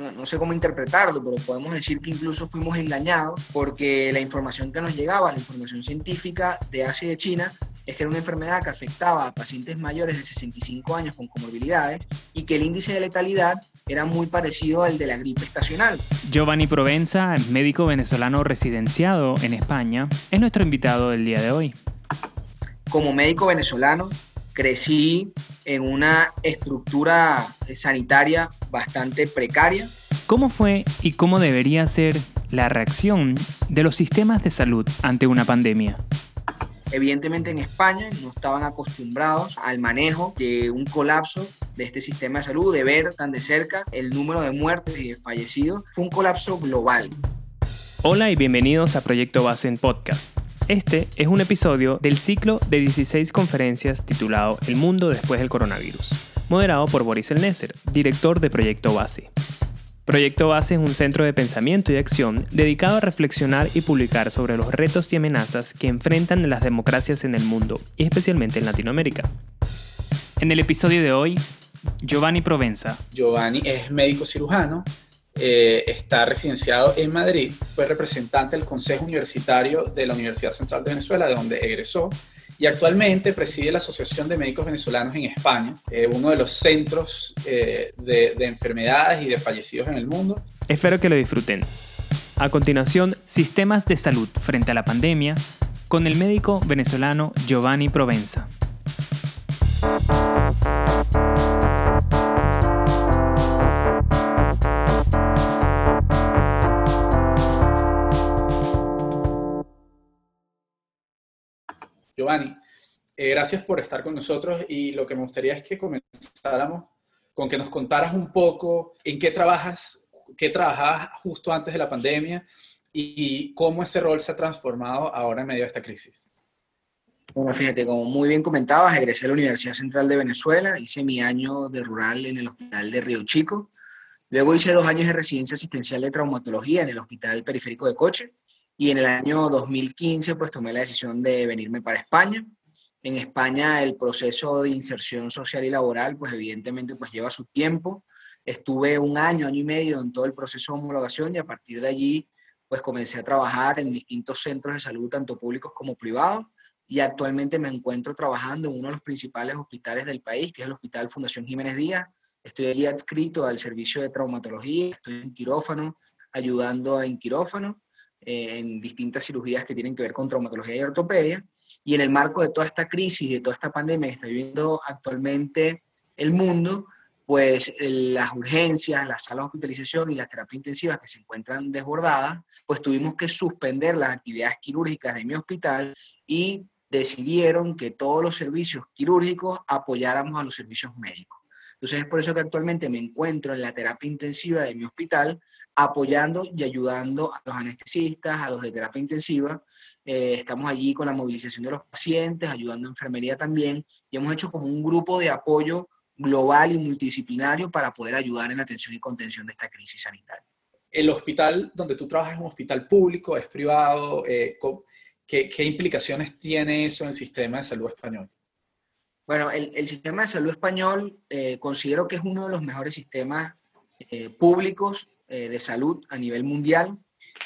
no, sé cómo interpretarlo, pero podemos decir que incluso fuimos engañados porque la información que nos llegaba, la información científica de Asia y de China, es que era una enfermedad que afectaba a pacientes mayores de 65 años con comorbilidades y que el índice de letalidad era muy parecido al de la gripe estacional. Giovanni Provenza, médico venezolano residenciado en España, es nuestro invitado del día de hoy. Como médico venezolano, crecí en una estructura sanitaria bastante precaria. ¿Cómo fue y cómo debería ser la reacción de los sistemas de salud ante una pandemia? Evidentemente en España no estaban acostumbrados al manejo de un colapso de este sistema de salud, de ver tan de cerca el número de muertes y de fallecidos. Fue un colapso global. Hola y bienvenidos a Proyecto Base en Podcast. Este es un episodio del ciclo de 16 conferencias titulado El mundo después del coronavirus, moderado por Boris Elneser, director de Proyecto Base. Proyecto Base es un centro de pensamiento y acción dedicado a reflexionar y publicar sobre los retos y amenazas que enfrentan las democracias en el mundo, y especialmente en Latinoamérica. En el episodio de hoy, Giovanni Provenza. Giovanni es médico cirujano, eh, está residenciado en Madrid, fue representante del Consejo Universitario de la Universidad Central de Venezuela, de donde egresó, y actualmente preside la Asociación de Médicos Venezolanos en España, eh, uno de los centros eh, de, de enfermedades y de fallecidos en el mundo. Espero que lo disfruten. A continuación, sistemas de salud frente a la pandemia, con el médico venezolano Giovanni Provenza. Giovanni, eh, gracias por estar con nosotros y lo que me gustaría es que comenzáramos con que nos contaras un poco en qué trabajas, qué trabajabas justo antes de la pandemia y cómo ese rol se ha transformado ahora en medio de esta crisis. Bueno, fíjate, como muy bien comentabas, egresé a la Universidad Central de Venezuela, hice mi año de rural en el Hospital de Río Chico, luego hice dos años de residencia asistencial de traumatología en el Hospital Periférico de Coche, y en el año 2015 pues tomé la decisión de venirme para España. En España el proceso de inserción social y laboral pues evidentemente pues lleva su tiempo. Estuve un año, año y medio en todo el proceso de homologación y a partir de allí pues comencé a trabajar en distintos centros de salud, tanto públicos como privados, y actualmente me encuentro trabajando en uno de los principales hospitales del país, que es el Hospital Fundación Jiménez Díaz. Estoy allí adscrito al servicio de traumatología, estoy en quirófano, ayudando en quirófano, eh, en distintas cirugías que tienen que ver con traumatología y ortopedia. Y en el marco de toda esta crisis, de toda esta pandemia que está viviendo actualmente el mundo, pues las urgencias, las salas de hospitalización y las terapias intensivas que se encuentran desbordadas, pues tuvimos que suspender las actividades quirúrgicas de mi hospital y decidieron que todos los servicios quirúrgicos apoyáramos a los servicios médicos. Entonces es por eso que actualmente me encuentro en la terapia intensiva de mi hospital apoyando y ayudando a los anestesistas, a los de terapia intensiva. Eh, estamos allí con la movilización de los pacientes, ayudando a enfermería también y hemos hecho como un grupo de apoyo global y multidisciplinario para poder ayudar en la atención y contención de esta crisis sanitaria. El hospital donde tú trabajas es un hospital público, es privado. Eh, ¿qué, ¿Qué implicaciones tiene eso en el sistema de salud español? Bueno, el, sistema de salud español eh, considero que es uno de los mejores sistemas eh, públicos eh, de salud a nivel mundial.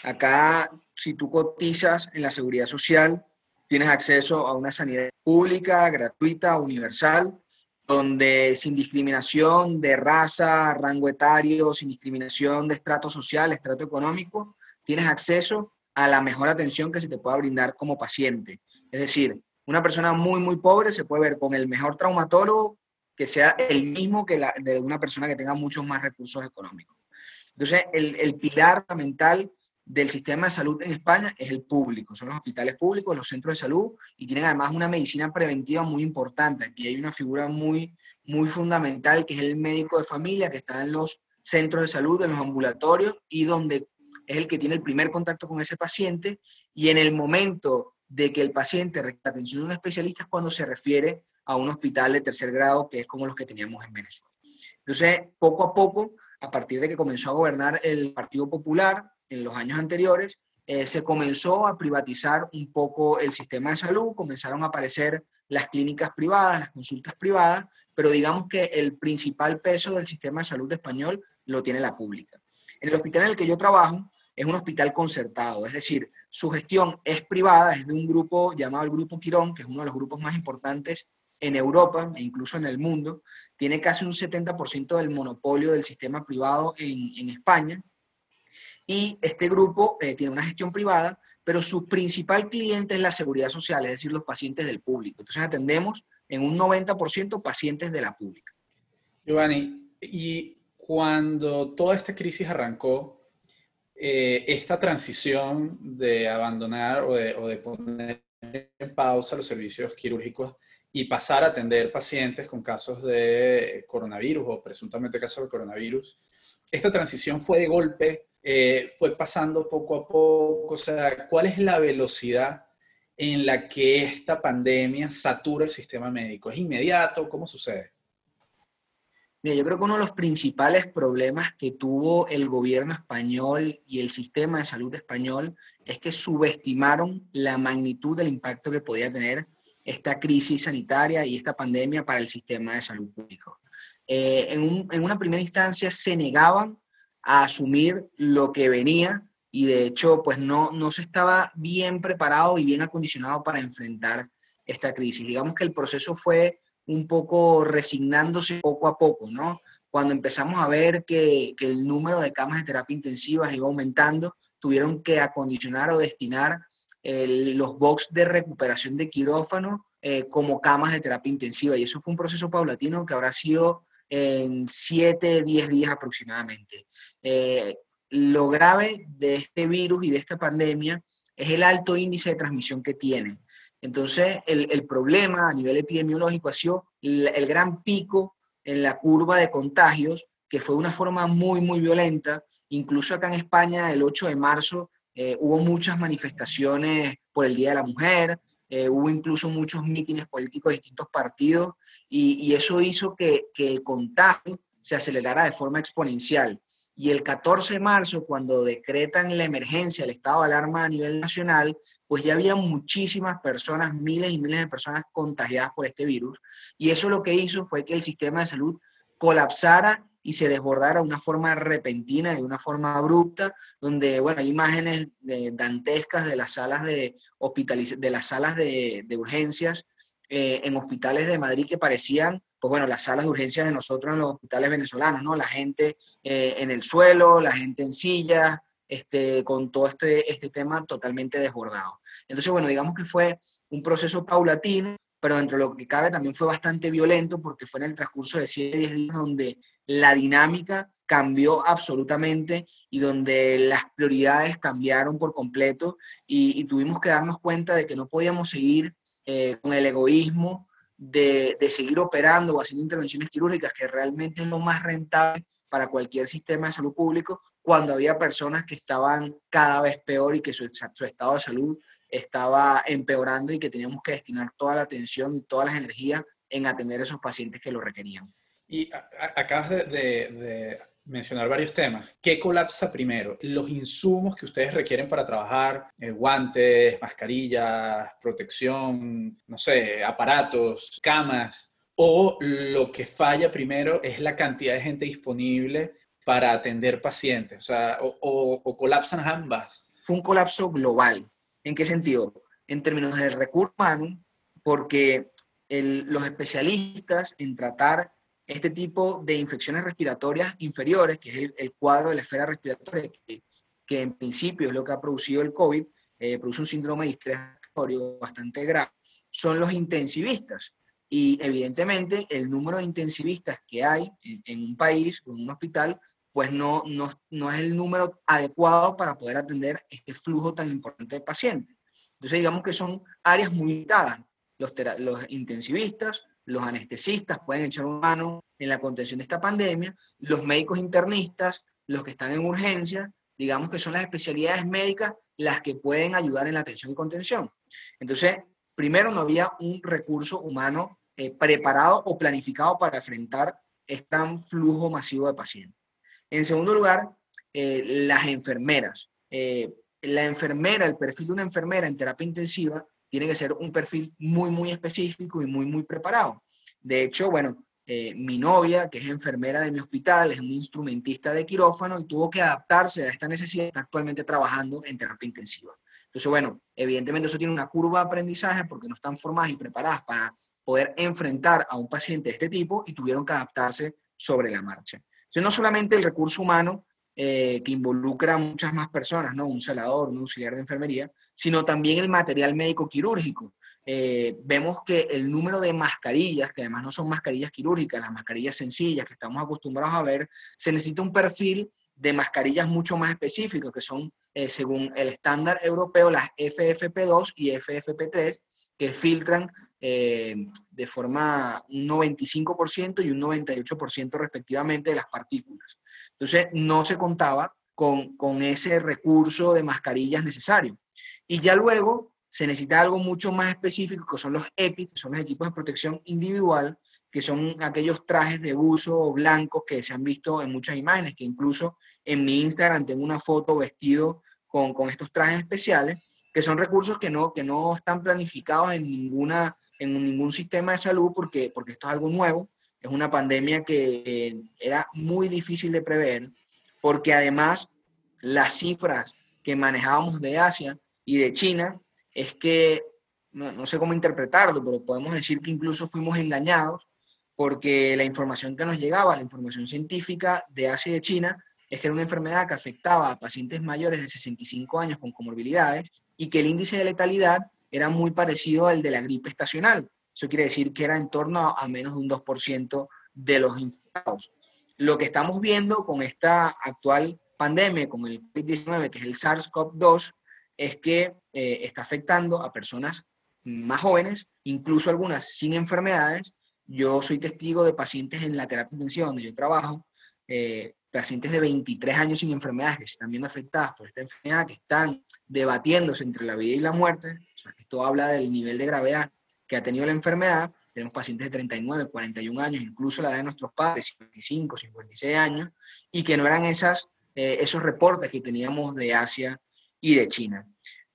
Acá, si tú cotizas en la seguridad social, tienes acceso a una sanidad pública, gratuita, universal, donde sin discriminación de raza, rango etario, sin discriminación de estrato social, estrato económico, tienes acceso a la mejor atención que se te pueda brindar como paciente. Es decir, una persona muy, muy pobre se puede ver con el mejor traumatólogo que sea el mismo que la, de una persona que tenga muchos más recursos económicos. Entonces, el, el pilar fundamental del sistema de salud en España es el público, son los hospitales públicos, los centros de salud y tienen además una medicina preventiva muy importante. Aquí hay una figura muy, muy fundamental que es el médico de familia que está en los centros de salud, en los ambulatorios y donde es el que tiene el primer contacto con ese paciente y en el momento de que el paciente requiere atención de un especialista cuando se refiere a un hospital de tercer grado, que es como los que teníamos en Venezuela. Entonces, poco a poco, a partir de que comenzó a gobernar el Partido Popular en los años anteriores, eh, se comenzó a privatizar un poco el sistema de salud, comenzaron a aparecer las clínicas privadas, las consultas privadas, pero digamos que el principal peso del sistema de salud español lo tiene la pública. En el hospital en el que yo trabajo es un hospital concertado, es decir, su gestión es privada, es de un grupo llamado el Grupo Quirón, que es uno de los grupos más importantes en Europa e incluso en el mundo. Tiene casi un 70% del monopolio del sistema privado en, España. Y este grupo eh, tiene una gestión privada, pero su principal cliente es la seguridad social, es decir, los pacientes del público. Entonces atendemos en un 90% pacientes de la pública. Giovanni, y cuando toda esta crisis arrancó, eh, esta transición de abandonar o de, poner en pausa los servicios quirúrgicos y pasar a atender pacientes con casos de coronavirus o presuntamente casos de coronavirus, esta transición fue de golpe, eh, fue pasando poco a poco, o sea, ¿cuál es la velocidad en la que esta pandemia satura el sistema médico? ¿Es inmediato? ¿Cómo sucede? Mira, yo creo que uno de los principales problemas que tuvo el gobierno español y el sistema de salud español es que subestimaron la magnitud del impacto que podía tener esta crisis sanitaria y esta pandemia para el sistema de salud público. Eh, en, en, una primera instancia se negaban a asumir lo que venía y de hecho pues no, no se estaba bien preparado y bien acondicionado para enfrentar esta crisis. Digamos que el proceso fue un poco resignándose poco a poco, ¿no? Cuando empezamos a ver que, el número de camas de terapia intensiva iba aumentando, tuvieron que acondicionar o destinar los box de recuperación de quirófano eh, como camas de terapia intensiva. Y eso fue un proceso paulatino que habrá sido en 7, 10 días aproximadamente. Eh, lo grave de este virus y de esta pandemia es el alto índice de transmisión que tiene. Entonces, el, problema a nivel epidemiológico ha sido el, gran pico en la curva de contagios, que fue una forma muy, muy violenta. Incluso acá en España, el 8 de marzo, eh, hubo muchas manifestaciones por el Día de la Mujer, eh, hubo incluso muchos mítines políticos de distintos partidos, y, eso hizo que, que el contagio se acelerara de forma exponencial. Y el 14 de marzo, cuando decretan la emergencia, el estado de alarma a nivel nacional, pues ya había muchísimas personas, miles y miles de personas contagiadas por este virus. Y eso lo que hizo fue que el sistema de salud colapsara y se desbordara de una forma repentina, de una forma abrupta, donde, bueno, hay imágenes dantescas de las salas de, de, las salas de, urgencias eh, en hospitales de Madrid que parecían pues bueno, las salas de urgencias de nosotros en los hospitales venezolanos, ¿no? La gente eh, en el suelo, la gente en sillas, este, con todo este, este tema totalmente desbordado. Entonces, bueno, digamos que fue un proceso paulatino, pero dentro de lo que cabe también fue bastante violento porque fue en el transcurso de 7, 10 días donde la dinámica cambió absolutamente y donde las prioridades cambiaron por completo y, tuvimos que darnos cuenta de que no podíamos seguir eh, con el egoísmo de, seguir operando o haciendo intervenciones quirúrgicas, que realmente es lo más rentable para cualquier sistema de salud público, cuando había personas que estaban cada vez peor y que su, estado de salud estaba empeorando y que teníamos que destinar toda la atención y todas las energías en atender a esos pacientes que lo requerían. Y acabas de mencionar varios temas. ¿Qué colapsa primero? Los insumos que ustedes requieren para trabajar, eh, guantes, mascarillas, protección, no sé, aparatos, camas, o lo que falla primero es la cantidad de gente disponible para atender pacientes, o sea, o, colapsan ambas. Fue un colapso global. ¿En qué sentido? En términos de recursos humanos, porque los especialistas en tratar este tipo de infecciones respiratorias inferiores, que es el, cuadro de la esfera respiratoria, que, que, en principio es lo que ha producido el COVID, eh, produce un síndrome de estrés respiratorio bastante grave, son los intensivistas. Y evidentemente el número de intensivistas que hay en, un país o en un hospital, pues no, no, no es el número adecuado para poder atender este flujo tan importante de pacientes. Entonces digamos que son áreas muy limitadas. Los, los intensivistas, los anestesistas pueden echar una mano en la contención de esta pandemia, los médicos internistas, los que están en urgencia, digamos que son las especialidades médicas las que pueden ayudar en la atención y contención. Entonces, primero no había un recurso humano eh, preparado o planificado para enfrentar este flujo masivo de pacientes. En segundo lugar, eh, las enfermeras. Eh, la enfermera, el perfil de una enfermera en terapia intensiva tiene que ser un perfil muy, muy específico y muy, muy preparado. De hecho, bueno, eh, mi novia, que es enfermera de mi hospital, es un instrumentista de quirófano y tuvo que adaptarse a esta necesidad, actualmente trabajando en terapia intensiva. Entonces, bueno, evidentemente eso tiene una curva de aprendizaje porque no están formadas y preparadas para poder enfrentar a un paciente de este tipo y tuvieron que adaptarse sobre la marcha. Entonces, no solamente el recurso humano eh, que involucra a muchas más personas, ¿no? Un celador, un auxiliar de enfermería, sino también el material médico quirúrgico. Eh, vemos que el número de mascarillas, que además no son mascarillas quirúrgicas, las mascarillas sencillas que estamos acostumbrados a ver, se necesita un perfil de mascarillas mucho más específicos, que son, eh, según el estándar europeo, las FFP2 y FFP3, que filtran eh, de forma un 95% y un 98% respectivamente de las partículas. Entonces, no se contaba con, con ese recurso de mascarillas necesario. Y ya luego se necesita algo mucho más específico, que son los EPI, que son los equipos de protección individual, que son aquellos trajes de buzo blancos que se han visto en muchas imágenes, que incluso en mi Instagram tengo una foto vestido con, con estos trajes especiales, que son recursos que no, que no están planificados en, ninguna, en ningún sistema de salud porque, porque esto es algo nuevo, es una pandemia que era muy difícil de prever, porque además las cifras que manejábamos de Asia y de China es que, no, sé cómo interpretarlo, pero podemos decir que incluso fuimos engañados porque la información que nos llegaba, la información científica de Asia y de China, es que era una enfermedad que afectaba a pacientes mayores de 65 años con comorbilidades y que el índice de letalidad era muy parecido al de la gripe estacional. Eso quiere decir que era en torno a menos de un 2% de los infectados. Lo que estamos viendo con esta actual pandemia, con el COVID-19, que es el SARS-CoV-2, es que eh, está afectando a personas más jóvenes, incluso algunas sin enfermedades. Yo soy testigo de pacientes en la terapia intensiva donde yo trabajo, eh, pacientes de 23 años sin enfermedades que se están viendo afectadas por esta enfermedad, que están debatiéndose entre la vida y la muerte. esto habla del nivel de gravedad que ha tenido la enfermedad. Tenemos pacientes de 39, 41 años, incluso la edad de nuestros padres, 55, 56 años, y que no eran esas, eh, esos reportes que teníamos de Asia y de China.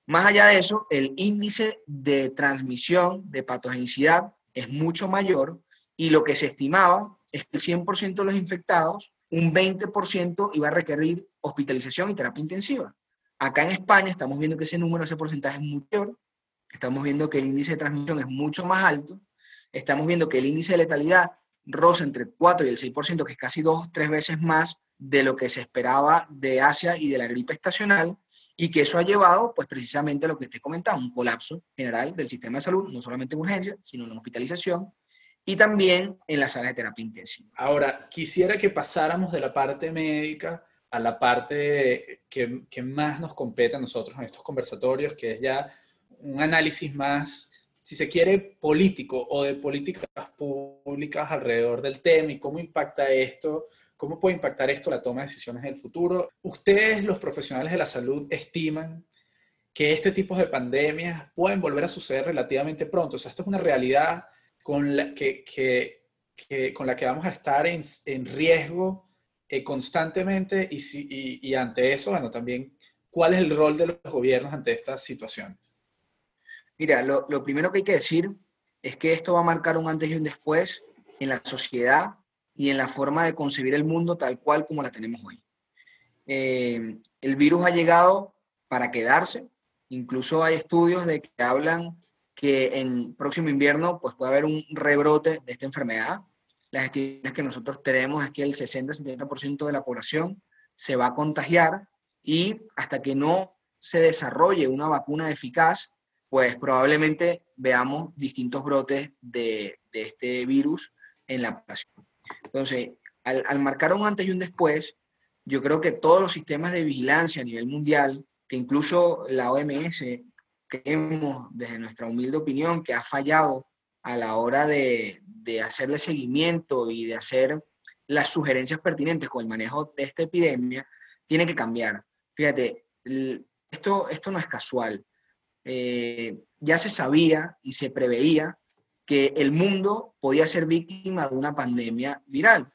Más allá de eso, el índice de transmisión de patogenicidad es mucho mayor y lo que se estimaba es que el 100% de los infectados, un 20% iba a requerir hospitalización y terapia intensiva. Acá en España estamos viendo que ese número, ese porcentaje es mucho mayor, estamos viendo que el índice de transmisión es mucho más alto, estamos viendo que el índice de letalidad roza entre el 4 y el 6%, que es casi dos, tres veces más de lo que se esperaba de Asia y de la gripe estacional, y que eso ha llevado, pues precisamente a lo que te comentaba, un colapso general del sistema de salud, no solamente en urgencia, sino en hospitalización y también en la sala de terapia intensiva. Ahora, quisiera que pasáramos de la parte médica a la parte que, que más nos compete a nosotros en estos conversatorios, que es ya un análisis más, si se quiere, político o de políticas públicas alrededor del tema y cómo impacta esto ¿Cómo puede impactar esto la toma de decisiones en el futuro? ¿Ustedes, los profesionales de la salud, estiman que este tipo de pandemias pueden volver a suceder relativamente pronto? O sea, esto es una realidad con la que, con la que vamos a estar en, riesgo eh, constantemente y, y, ante eso, bueno, también, ¿cuál es el rol de los gobiernos ante estas situaciones? Mira, lo, lo primero que hay que decir es que esto va a marcar un antes y un después en la sociedad y en la forma de concebir el mundo tal cual como la tenemos hoy. Eh, el virus ha llegado para quedarse, incluso hay estudios de que hablan que en próximo invierno pues, puede haber un rebrote de esta enfermedad. Las estimaciones que nosotros tenemos es que el 60-70% de la población se va a contagiar y hasta que no se desarrolle una vacuna eficaz, pues probablemente veamos distintos brotes de, de este virus en la población. Entonces, al, marcar un antes y un después, yo creo que todos los sistemas de vigilancia a nivel mundial, que incluso la OMS, creemos desde nuestra humilde opinión que ha fallado a la hora de, de hacerle seguimiento y de hacer las sugerencias pertinentes con el manejo de esta epidemia, tiene que cambiar. Fíjate, esto, esto no es casual. Eh, ya se sabía y se preveía que el mundo podía ser víctima de una pandemia viral.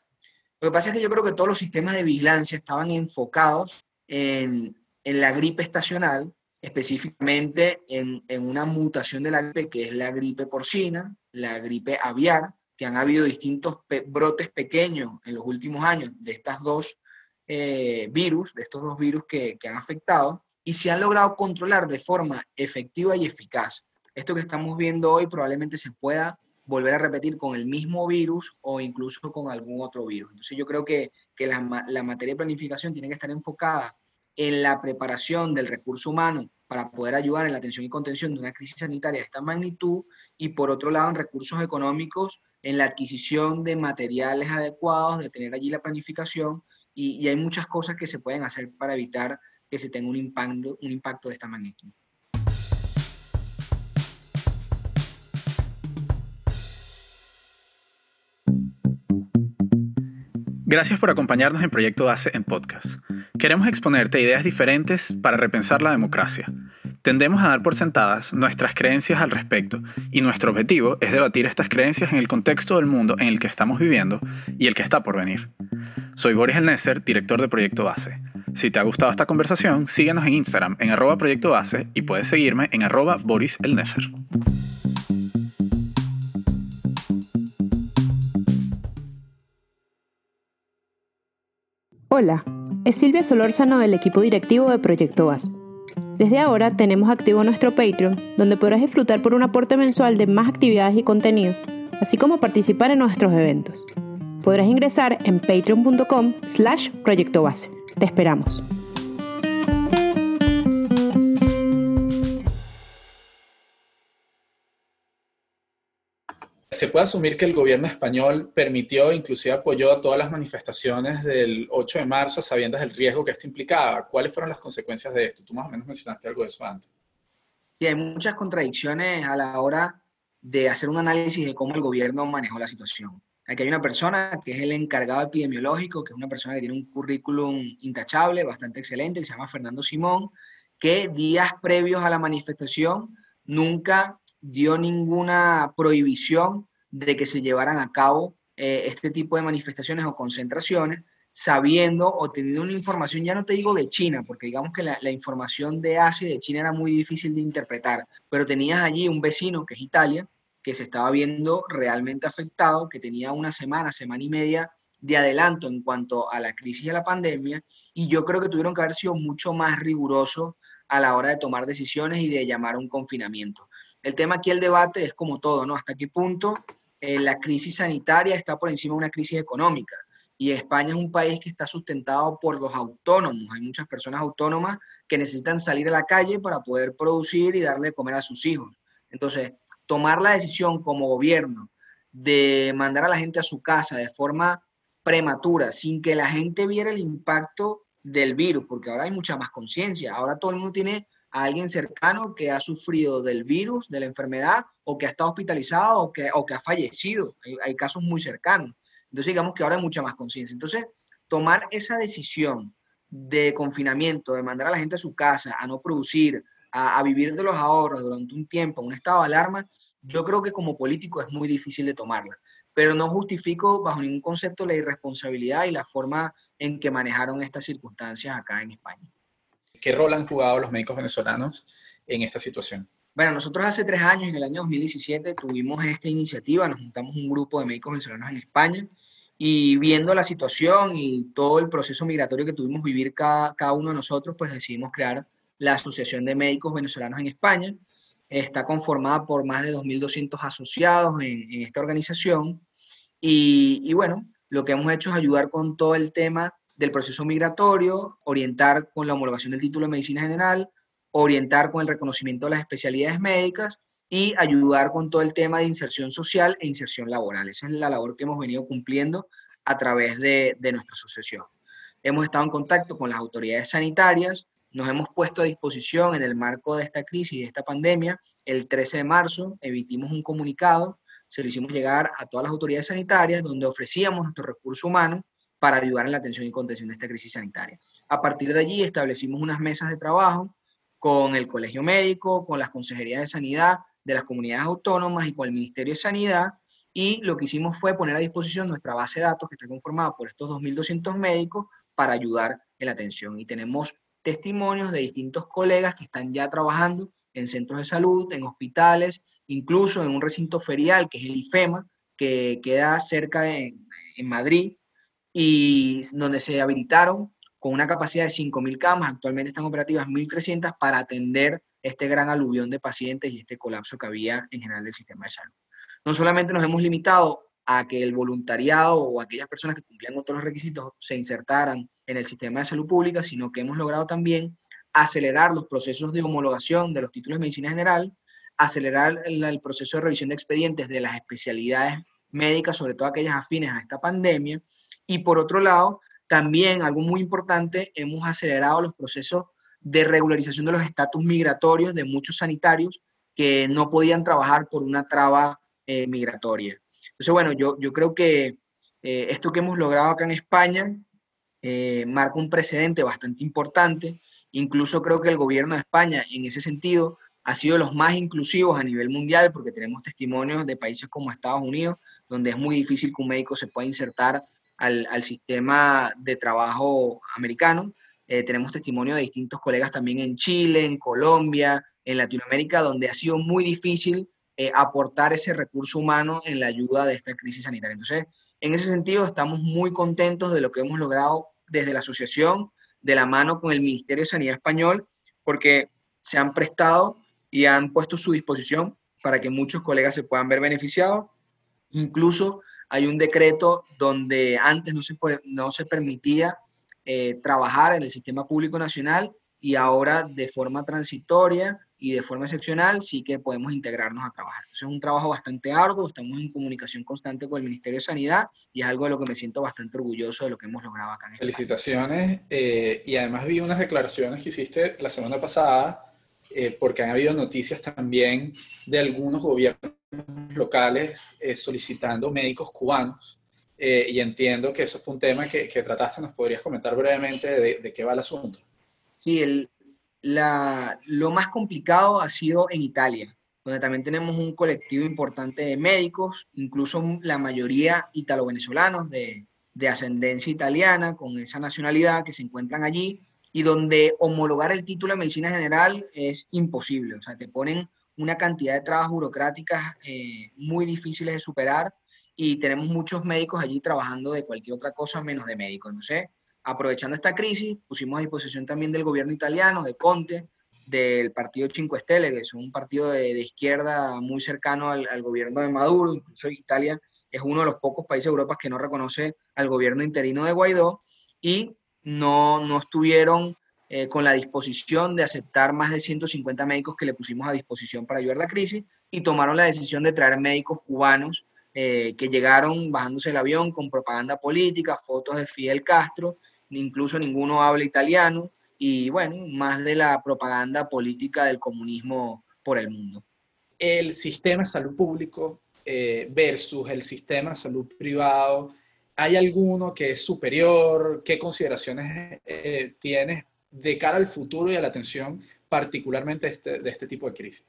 Lo que pasa es que yo creo que todos los sistemas de vigilancia estaban enfocados en, la gripe estacional, específicamente en, una mutación de la gripe que es la gripe porcina, la gripe aviar, que han habido distintos brotes pequeños en los últimos años de estas dos eh, virus, de estos dos virus que han afectado, y se han logrado controlar de forma efectiva y eficaz. Esto que estamos viendo hoy probablemente se pueda volver a repetir con el mismo virus o incluso con algún otro virus. Entonces yo creo que, que la, la, materia de planificación tiene que estar enfocada en la preparación del recurso humano para poder ayudar en la atención y contención de una crisis sanitaria de esta magnitud y por otro lado en recursos económicos en la adquisición de materiales adecuados, de tener allí la planificación y, y hay muchas cosas que se pueden hacer para evitar que se tenga un impacto, un impacto de esta magnitud. Gracias por acompañarnos en Proyecto Base en podcast. Queremos exponerte ideas diferentes para repensar la democracia. Tendemos a dar por sentadas nuestras creencias al respecto y nuestro objetivo es debatir estas creencias en el contexto del mundo en el que estamos viviendo y el que está por venir. Soy Boris El Nesser, director de Proyecto Base. Si te ha gustado esta conversación, síguenos en Instagram en arroba Proyecto Base y puedes seguirme en arroba Boris El Hola, es Silvia Solórzano del equipo directivo de Proyecto Base. Desde ahora tenemos activo nuestro Patreon, donde podrás disfrutar por un aporte mensual de más actividades y contenido, así como participar en nuestros eventos. Podrás ingresar en patreon.com slash proyecto base. Te esperamos. Se puede asumir que el gobierno español permitió, inclusive apoyó a todas las manifestaciones del 8 de marzo, sabiendo del riesgo que esto implicaba. ¿Cuáles fueron las consecuencias de esto? Tú más o menos mencionaste algo de eso antes. Sí, hay muchas contradicciones a la hora de hacer un análisis de cómo el gobierno manejó la situación. Aquí hay una persona que es el encargado epidemiológico, que es una persona que tiene un currículum intachable, bastante excelente, que se llama Fernando Simón, que días previos a la manifestación nunca dio ninguna prohibición de que se llevaran a cabo eh, este tipo de manifestaciones o concentraciones, sabiendo o teniendo una información, ya no te digo de China, porque digamos que la, la, información de Asia y de China era muy difícil de interpretar, pero tenías allí un vecino, que es Italia, que se estaba viendo realmente afectado, que tenía una semana, semana y media de adelanto en cuanto a la crisis de la pandemia, y yo creo que tuvieron que haber sido mucho más rigurosos a la hora de tomar decisiones y de llamar a un confinamiento. El tema aquí, el debate, es como todo, ¿no? ¿Hasta qué punto eh, la crisis sanitaria está por encima de una crisis económica? Y España es un país que está sustentado por los autónomos. Hay muchas personas autónomas que necesitan salir a la calle para poder producir y darle de comer a sus hijos. Entonces, tomar la decisión como gobierno de mandar a la gente a su casa de forma prematura, sin que la gente viera el impacto del virus, porque ahora hay mucha más conciencia. Ahora todo el mundo tiene a alguien cercano que ha sufrido del virus, de la enfermedad, o que ha estado hospitalizado o que, o que ha fallecido. Hay, casos muy cercanos. Entonces, digamos que ahora hay mucha más conciencia. Entonces, tomar esa decisión de confinamiento, de mandar a la gente a su casa, a no producir, a, a, vivir de los ahorros durante un tiempo, un estado de alarma, yo creo que como político es muy difícil de tomarla. Pero no justifico bajo ningún concepto la irresponsabilidad y la forma en que manejaron estas circunstancias acá en España. ¿Qué rol han jugado los médicos venezolanos en esta situación? Bueno, nosotros hace tres años, en el año 2017, tuvimos esta iniciativa, nos juntamos un grupo de médicos venezolanos en España y viendo la situación y todo el proceso migratorio que tuvimos vivir cada, cada uno de nosotros, pues decidimos crear la Asociación de Médicos Venezolanos en España. Está conformada por más de 2.200 asociados en, en esta organización y, y bueno, lo que hemos hecho es ayudar con todo el tema del proceso migratorio, orientar con la homologación del título de medicina general, orientar con el reconocimiento de las especialidades médicas y ayudar con todo el tema de inserción social e inserción laboral. Esa es la labor que hemos venido cumpliendo a través de, de nuestra asociación. Hemos estado en contacto con las autoridades sanitarias, nos hemos puesto a disposición en el marco de esta crisis, de esta pandemia. El 13 de marzo emitimos un comunicado, se lo hicimos llegar a todas las autoridades sanitarias, donde ofrecíamos nuestro recurso humano para ayudar en la atención y contención de esta crisis sanitaria. A partir de allí establecimos unas mesas de trabajo con el Colegio Médico, con las Consejerías de Sanidad de las comunidades autónomas y con el Ministerio de Sanidad, y lo que hicimos fue poner a disposición nuestra base de datos que está conformada por estos 2.200 médicos para ayudar en la atención. Y tenemos testimonios de distintos colegas que están ya trabajando en centros de salud, en hospitales, incluso en un recinto ferial que es el IFEMA, que queda cerca de en Madrid y donde se habilitaron con una capacidad de 5.000 camas, actualmente están operativas 1.300 para atender este gran aluvión de pacientes y este colapso que había en general del sistema de salud. No solamente nos hemos limitado a que el voluntariado o aquellas personas que cumplían con todos los requisitos se insertaran en el sistema de salud pública, sino que hemos logrado también acelerar los procesos de homologación de los títulos de medicina general, acelerar el, proceso de revisión de expedientes de las especialidades médicas, sobre todo aquellas afines a esta pandemia, y por otro lado, también algo muy importante, hemos acelerado los procesos de regularización de los estatus migratorios de muchos sanitarios que no podían trabajar por una traba eh, migratoria. Entonces, bueno, yo, yo creo que eh, esto que hemos logrado acá en España eh, marca un precedente bastante importante. Incluso creo que el gobierno de España, en ese sentido, ha sido los más inclusivos a nivel mundial porque tenemos testimonios de países como Estados Unidos, donde es muy difícil que un médico se pueda insertar al, sistema de trabajo americano. Eh, tenemos testimonio de distintos colegas también en Chile, en Colombia, en Latinoamérica, donde ha sido muy difícil eh, aportar ese recurso humano en la ayuda de esta crisis sanitaria. Entonces, en ese sentido, estamos muy contentos de lo que hemos logrado desde la asociación, de la mano con el Ministerio de Sanidad Español, porque se han prestado y han puesto su disposición para que muchos colegas se puedan ver beneficiados. Incluso hay un decreto donde antes no se, no se permitía eh, trabajar en el sistema público nacional y ahora de forma transitoria y de forma excepcional sí que podemos integrarnos a trabajar. Entonces es un trabajo bastante arduo, estamos en comunicación constante con el Ministerio de Sanidad y es algo de lo que me siento bastante orgulloso de lo que hemos logrado acá. En Felicitaciones eh, y además vi unas declaraciones que hiciste la semana pasada eh, porque han habido noticias también de algunos gobiernos locales eh, solicitando médicos cubanos. Eh, y entiendo que eso fue un tema que, que trataste. ¿Nos podrías comentar brevemente de, de, qué va el asunto? Sí, el, la, lo más complicado ha sido en Italia, donde también tenemos un colectivo importante de médicos, incluso la mayoría italo-venezolanos de, de ascendencia italiana, con esa nacionalidad que se encuentran allí y donde homologar el título de medicina general es imposible. O sea, te ponen una cantidad de trabas burocráticas eh, muy difíciles de superar y tenemos muchos médicos allí trabajando de cualquier otra cosa menos de médicos. No sé, aprovechando esta crisis, pusimos a disposición también del gobierno italiano, de Conte, del partido Cinque Stelle, que es un partido de, izquierda muy cercano al, al, gobierno de Maduro, incluso Italia es uno de los pocos países de Europa que no reconoce al gobierno interino de Guaidó, y no, no estuvieron eh, con la disposición de aceptar más de 150 médicos que le pusimos a disposición para ayudar a la crisis y tomaron la decisión de traer médicos cubanos eh, que llegaron bajándose el avión con propaganda política, fotos de Fidel Castro, incluso ninguno habla italiano y bueno, más de la propaganda política del comunismo por el mundo. El sistema de salud público eh, versus el sistema de salud privado, ¿hay alguno que es superior? ¿Qué consideraciones tienes de cara al futuro y a la atención particularmente este, de este tipo de crisis?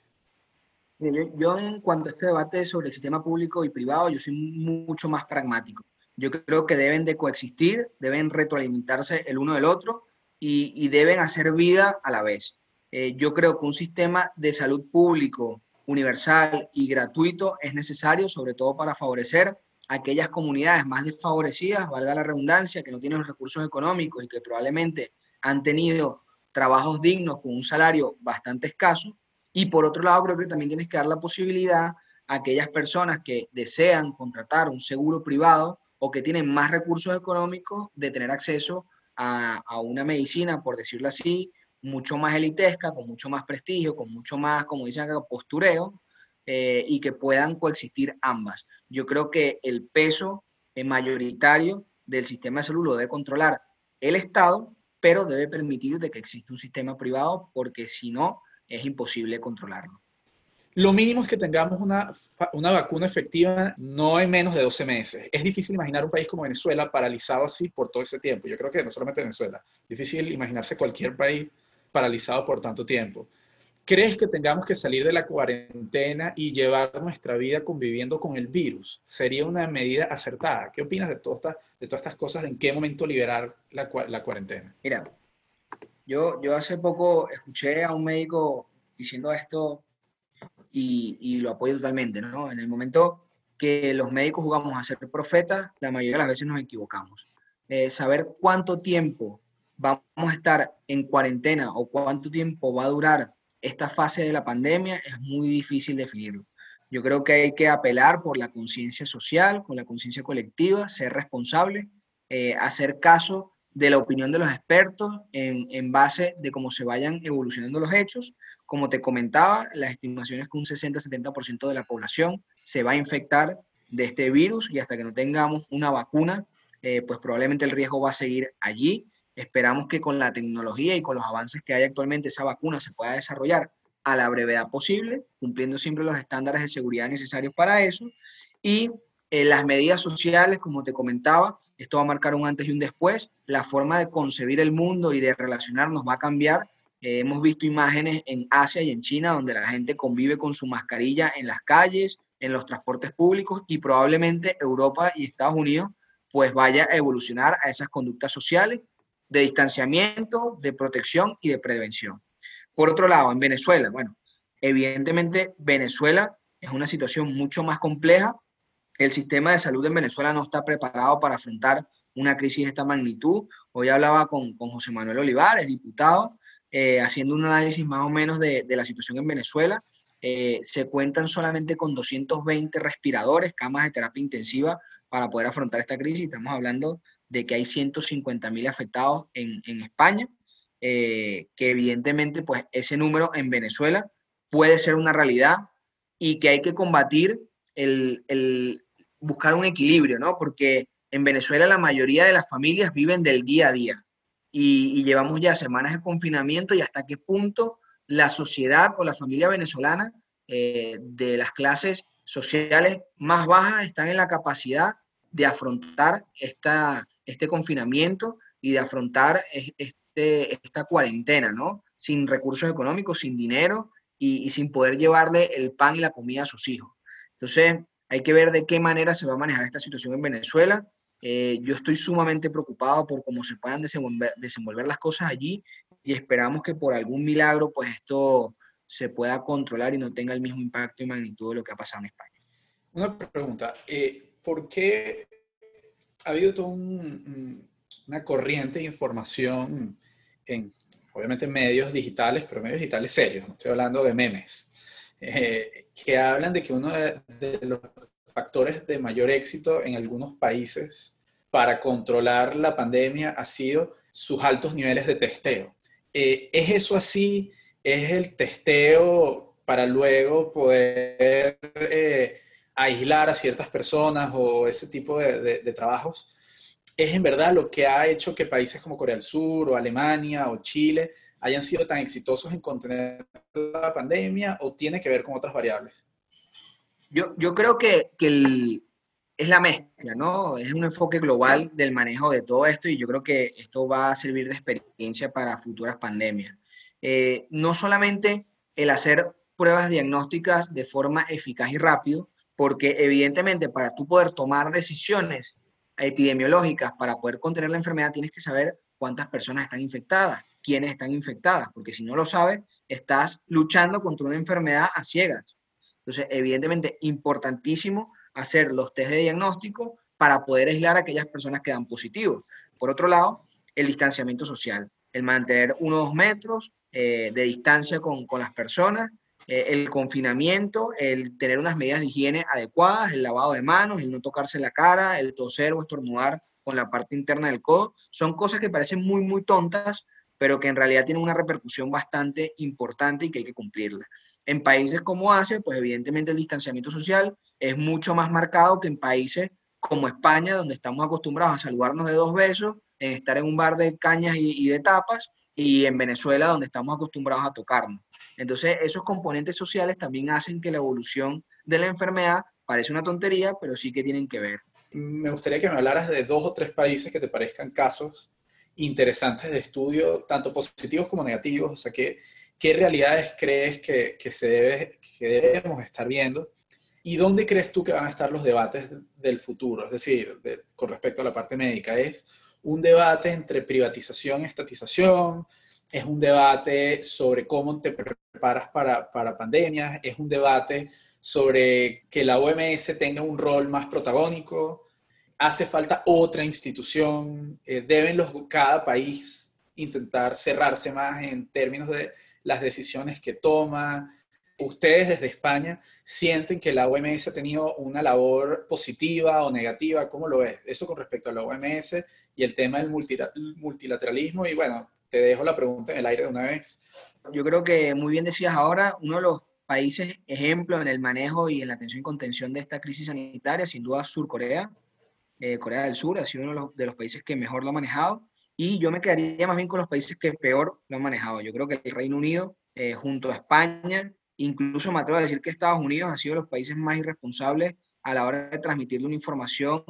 Yo en cuanto a este debate sobre el sistema público y privado, yo soy mucho más pragmático. Yo creo que deben de coexistir, deben retroalimentarse el uno del otro y, deben hacer vida a la vez. Eh, yo creo que un sistema de salud público universal y gratuito es necesario, sobre todo para favorecer aquellas comunidades más desfavorecidas, valga la redundancia, que no tienen los recursos económicos y que probablemente han tenido trabajos dignos con un salario bastante escaso. Y por otro lado, creo que también tienes que dar la posibilidad a aquellas personas que desean contratar un seguro privado o que tienen más recursos económicos de tener acceso a, a una medicina, por decirlo así, mucho más elitesca, con mucho más prestigio, con mucho más, como dicen postureo, eh, y que puedan coexistir ambas. Yo creo que el peso eh, mayoritario del sistema de salud lo debe controlar el Estado, pero debe permitir de que exista un sistema privado porque si no, es imposible controlarlo. Lo mínimo es que tengamos una, una vacuna efectiva no en menos de 12 meses. Es difícil imaginar un país como Venezuela paralizado así por todo ese tiempo. Yo creo que no solamente Venezuela, difícil imaginarse cualquier país paralizado por tanto tiempo. ¿Crees que tengamos que salir de la cuarentena y llevar nuestra vida conviviendo con el virus? ¿Sería una medida acertada? ¿Qué opinas de, toda esta, de todas estas cosas? ¿En qué momento liberar la, la cuarentena? Mira, yo, yo hace poco escuché a un médico diciendo esto y, y, lo apoyo totalmente, ¿no? En el momento que los médicos jugamos a ser profetas, la mayoría de las veces nos equivocamos. Eh, saber cuánto tiempo vamos a estar en cuarentena o cuánto tiempo va a durar esta fase de la pandemia es muy difícil definirlo. Yo creo que hay que apelar por la conciencia social, con la conciencia colectiva, ser responsable, eh, hacer caso de la opinión de los expertos en, base de cómo se vayan evolucionando los hechos. Como te comentaba, las estimaciones que un 60-70% de la población se va a infectar de este virus y hasta que no tengamos una vacuna, eh, pues probablemente el riesgo va a seguir allí. Esperamos que con la tecnología y con los avances que hay actualmente esa vacuna se pueda desarrollar a la brevedad posible, cumpliendo siempre los estándares de seguridad necesarios para eso. Y eh, las medidas sociales, como te comentaba, esto va a marcar un antes y un después. La forma de concebir el mundo y de relacionarnos va a cambiar. Eh, hemos visto imágenes en Asia y en China donde la gente convive con su mascarilla en las calles, en los transportes públicos y probablemente Europa y Estados Unidos pues vaya a evolucionar a esas conductas sociales de distanciamiento, de protección y de prevención. Por otro lado, en Venezuela, bueno, evidentemente Venezuela es una situación mucho más compleja. El sistema de salud en Venezuela no está preparado para afrontar una crisis de esta magnitud. Hoy hablaba con, con José Manuel Olivares, diputado, eh, haciendo un análisis más o menos de, de la situación en Venezuela. Eh, se cuentan solamente con 220 respiradores, camas de terapia intensiva para poder afrontar esta crisis. Estamos hablando de que hay 150 mil afectados en, en España, eh, que evidentemente pues ese número en Venezuela puede ser una realidad y que hay que combatir el, el buscar un equilibrio, ¿no? Porque en Venezuela la mayoría de las familias viven del día a día y, y llevamos ya semanas de confinamiento y hasta qué punto la sociedad o la familia venezolana eh, de las clases sociales más bajas están en la capacidad de afrontar esta, este confinamiento y de afrontar este, esta cuarentena, ¿no? Sin recursos económicos, sin dinero y, sin poder llevarle el pan y la comida a sus hijos. Entonces, hay que ver de qué manera se va a manejar esta situación en Venezuela. Eh, yo estoy sumamente preocupado por cómo se puedan desenvolver, desenvolver, las cosas allí y esperamos que por algún milagro pues esto se pueda controlar y no tenga el mismo impacto y magnitud de lo que ha pasado en España. Una pregunta, eh, ¿por qué ha habido toda un, una corriente de información en, obviamente, medios digitales, pero medios digitales serios, no estoy hablando de memes, eh, que hablan de que uno de, de los factores de mayor éxito en algunos países para controlar la pandemia ha sido sus altos niveles de testeo. Eh, ¿Es eso así? ¿Es el testeo para luego poder eh, aislar a ciertas personas o ese tipo de, trabajos? ¿Es en verdad lo que ha hecho que países como Corea del Sur o Alemania o Chile hayan sido tan exitosos en contener la pandemia o tiene que ver con otras variables? Yo, yo creo que, que el, es la mezcla, ¿no? Es un enfoque global del manejo de todo esto y yo creo que esto va a servir de experiencia para futuras pandemias. Eh, no solamente el hacer pruebas diagnósticas de forma eficaz y rápido, porque evidentemente para tú poder tomar decisiones epidemiológicas, para poder contener la enfermedad, tienes que saber cuántas personas están infectadas, quiénes están infectadas, porque si no lo sabes, estás luchando contra una enfermedad a ciegas. Entonces, evidentemente, importantísimo hacer los test de diagnóstico para poder aislar a aquellas personas que dan positivos. Por otro lado, el distanciamiento social, el mantener unos metros eh, de distancia con, con las personas, eh, el confinamiento, el tener unas medidas de higiene adecuadas, el lavado de manos, el no tocarse la cara, el toser o estornudar con la parte interna del codo, son cosas que parecen muy, muy tontas, pero que en realidad tienen una repercusión bastante importante y que hay que cumplirla. En países como Asia, pues evidentemente el distanciamiento social es mucho más marcado que en países como España, donde estamos acostumbrados a saludarnos de dos besos, en estar en un bar de cañas y, y de tapas, y en Venezuela, donde estamos acostumbrados a tocarnos. Entonces, esos componentes sociales también hacen que la evolución de la enfermedad parece una tontería, pero sí que tienen que ver. Me gustaría que me hablaras de dos o tres países que te parezcan casos interesantes de estudio, tanto positivos como negativos, o sea, ¿qué, qué realidades crees que, que, se debe, que debemos estar viendo? ¿Y dónde crees tú que van a estar los debates del futuro? Es decir, de, con respecto a la parte médica, ¿es un debate entre privatización estatización? ¿Es un debate sobre cómo te preparas para, para pandemias? ¿Es un debate sobre que la OMS tenga un rol más protagónico? ¿Hace falta otra institución? Eh, ¿Deben los, cada país intentar cerrarse más en términos de las decisiones que toma? ¿Ustedes desde España sienten que la OMS ha tenido una labor positiva o negativa? ¿Cómo lo es? Eso con respecto a la OMS y el tema del multilateralismo. Y bueno, te dejo la pregunta en el aire de una vez. Yo creo que muy bien decías ahora, uno de los países ejemplo en el manejo y en la atención y contención de esta crisis sanitaria, sin duda Sur Corea. Eh, Corea del Sur ha sido uno de los, países que mejor lo ha manejado y yo me quedaría más bien con los países que peor lo han manejado. Yo creo que el Reino Unido, eh, junto a España, incluso me atrevo a decir que Estados Unidos ha sido los países más irresponsables a la hora de transmitir una información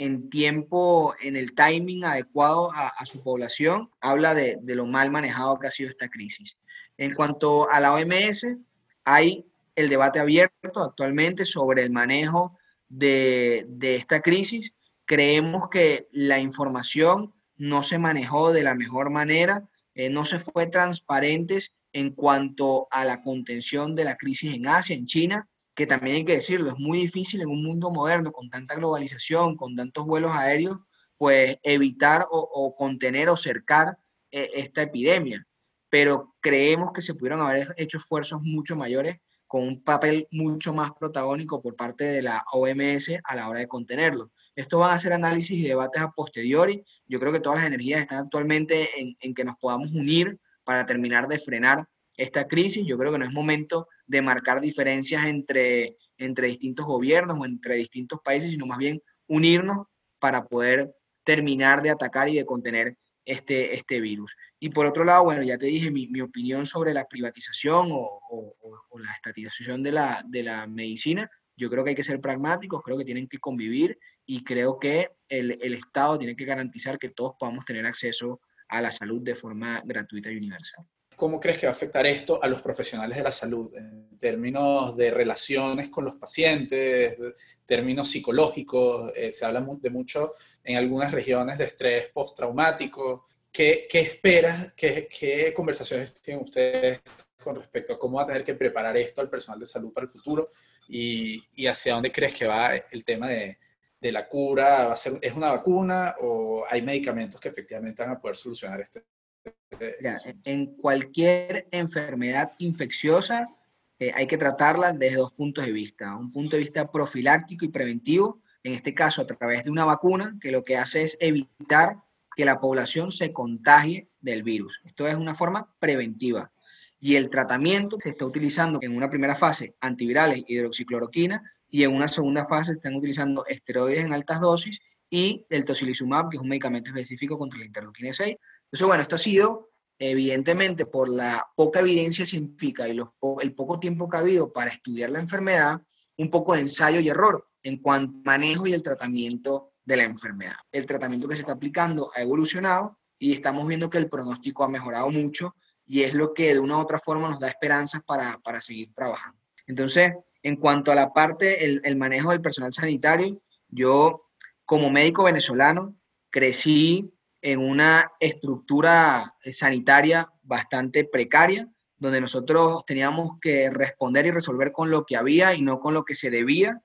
en tiempo, en el timing adecuado a, su población, habla de, de, lo mal manejado que ha sido esta crisis. En cuanto a la OMS, hay el debate abierto actualmente sobre el manejo de, esta crisis. Creemos que la información no se manejó de la mejor manera, eh, no se fue transparentes en cuanto a la contención de la crisis en Asia, en China, que también hay que decirlo, es muy difícil en un mundo moderno con tanta globalización, con tantos vuelos aéreos, pues evitar o, contener o cercar eh, esta epidemia pero creemos que se pudieron haber hecho esfuerzos mucho mayores con un papel mucho más protagónico por parte de la OMS a la hora de contenerlo. Esto van a ser análisis y debates a posteriori. Yo creo que todas las energías están actualmente en, que nos podamos unir para terminar de frenar esta crisis. Yo creo que no es momento de marcar diferencias entre, entre distintos gobiernos o entre distintos países, sino más bien unirnos para poder terminar de atacar y de contener este, este virus. Y por otro lado, bueno, ya te dije mi, mi opinión sobre la privatización o, la estatización de la, de la, medicina. Yo creo que hay que ser pragmáticos, creo que tienen que convivir y creo que el, el Estado tiene que garantizar que todos podamos tener acceso a la salud de forma gratuita y universal. ¿Cómo crees que va a afectar esto a los profesionales de la salud en términos de relaciones con los pacientes, términos psicológicos? Eh, se habla de mucho en algunas regiones de estrés postraumático. ¿Qué, qué esperas? Qué, ¿Qué conversaciones tienen ustedes con respecto a cómo va a tener que preparar esto al personal de salud para el futuro? ¿Y, y hacia dónde crees que va el tema de, de la cura? ¿Va a ser, ¿Es una vacuna o hay medicamentos que efectivamente van a poder solucionar este en cualquier enfermedad infecciosa eh, hay que tratarla desde dos puntos de vista. Un punto de vista profiláctico y preventivo, en este caso a través de una vacuna, que lo que hace es evitar que la población se contagie del virus. Esto es una forma preventiva. Y el tratamiento se está utilizando en una primera fase antivirales, hidroxicloroquina, y en una segunda fase están utilizando esteroides en altas dosis y el tocilizumab, que es un medicamento específico contra la interleuquina 6, entonces, bueno, esto ha sido evidentemente por la poca evidencia científica y el poco tiempo que ha habido para estudiar la enfermedad, un poco de ensayo y error en cuanto al manejo y el tratamiento de la enfermedad. El tratamiento que se está aplicando ha evolucionado y estamos viendo que el pronóstico ha mejorado mucho y es lo que de una u otra forma nos da esperanzas para, para seguir trabajando. Entonces, en cuanto a la parte, el, el manejo del personal sanitario, yo como médico venezolano crecí en una estructura eh, sanitaria bastante precaria, donde nosotros teníamos que responder y resolver con lo que había y no con lo que se debía.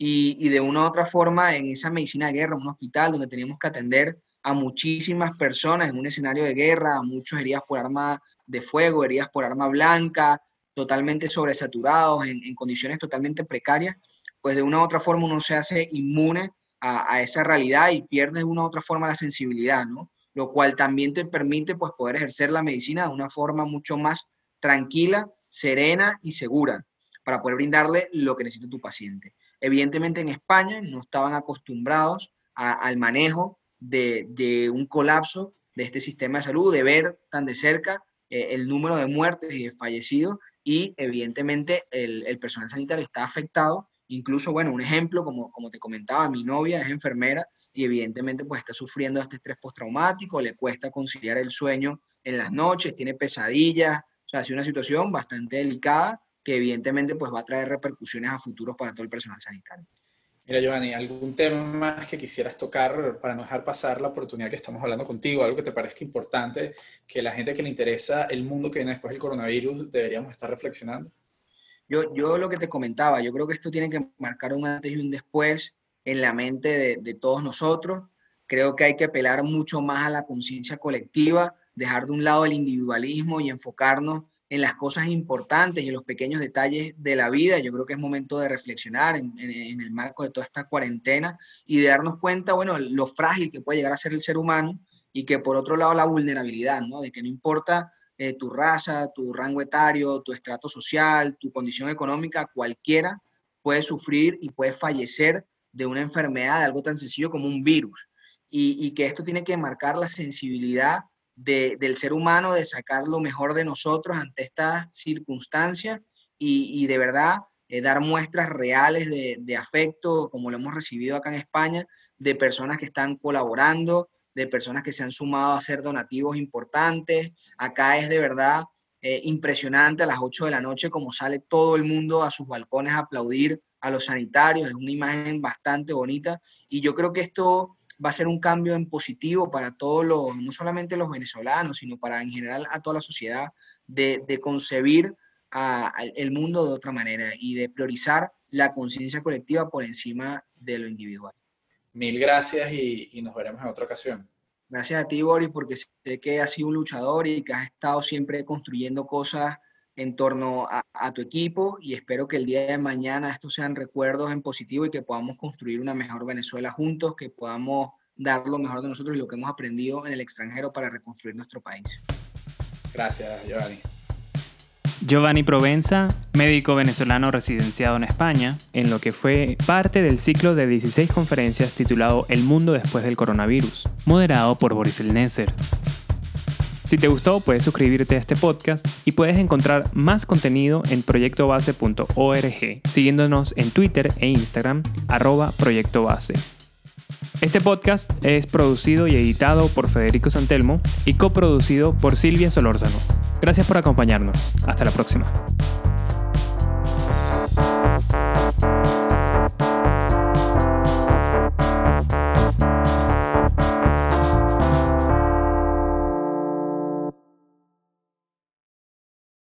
Y, de una u otra forma, en esa medicina de guerra, un hospital donde teníamos que atender a muchísimas personas en un escenario de guerra, a muchos heridas por arma de fuego, heridas por arma blanca, totalmente sobresaturados, en, en condiciones totalmente precarias, pues de una u otra forma uno se hace inmune a, esa realidad y pierdes de una u otra forma la sensibilidad, ¿no? Lo cual también te permite pues poder ejercer la medicina de una forma mucho más tranquila, serena y segura para poder brindarle lo que necesita tu paciente. Evidentemente en España no estaban acostumbrados al manejo de, un colapso de este sistema de salud, de ver tan de cerca eh, el número de muertes y de fallecidos y evidentemente el personal sanitario está afectado Incluso, bueno, un ejemplo, como, como te comentaba, mi novia es enfermera y evidentemente pues está sufriendo este estrés postraumático, le cuesta conciliar el sueño en las noches, tiene pesadillas, o sea, sido una situación bastante delicada que evidentemente pues va a traer repercusiones a futuros para todo el personal sanitario. Mira, Giovanni, ¿algún tema más que quisieras tocar para no dejar pasar la oportunidad que estamos hablando contigo? Algo que te parezca importante, que la gente que le interesa el mundo que viene después del coronavirus deberíamos estar reflexionando. Yo, yo lo que te comentaba, yo creo que esto tiene que marcar un antes y un después en la mente de, de todos nosotros. Creo que hay que apelar mucho más a la conciencia colectiva, dejar de un lado el individualismo y enfocarnos en las cosas importantes y en los pequeños detalles de la vida. Yo creo que es momento de reflexionar en, en, el marco de toda esta cuarentena y de darnos cuenta, bueno, lo frágil que puede llegar a ser el ser humano y que por otro lado la vulnerabilidad, ¿no? De que no importa eh, tu raza, tu rango etario, tu estrato social, tu condición económica, cualquiera puede sufrir y puede fallecer de una enfermedad, de algo tan sencillo como un virus. Y, que esto tiene que marcar la sensibilidad del ser humano de sacar lo mejor de nosotros ante estas circunstancias y, de verdad eh, dar muestras reales de, afecto, como lo hemos recibido acá en España, de personas que están colaborando, de personas que se han sumado a hacer donativos importantes. Acá es de verdad eh, impresionante a las 8 de la noche como sale todo el mundo a sus balcones a aplaudir a los sanitarios. Es una imagen bastante bonita y yo creo que esto va a ser un cambio en positivo para todos los, no solamente los venezolanos, sino para en general a toda la sociedad, de, concebir el mundo de otra manera y de priorizar la conciencia colectiva por encima de lo individual. Mil gracias y, y, nos veremos en otra ocasión. Gracias a ti, Boris, porque sé que has sido un luchador y que has estado siempre construyendo cosas en torno a, a, tu equipo y espero que el día de mañana estos sean recuerdos en positivo y que podamos construir una mejor Venezuela juntos, que podamos dar lo mejor de nosotros y lo que hemos aprendido en el extranjero para reconstruir nuestro país. Gracias, Giovanni. Giovanni Provenza, médico venezolano residenciado en España, en lo que fue parte del ciclo de 16 conferencias titulado El mundo después del coronavirus, moderado por Boris El Nesser. Si te gustó, puedes suscribirte a este podcast y puedes encontrar más contenido en proyectobase.org, siguiéndonos en Twitter e Instagram, arroba Proyecto Base. Este podcast es producido y editado por Federico Santelmo y coproducido por Silvia Solórzano. Gracias por acompañarnos. Hasta la próxima.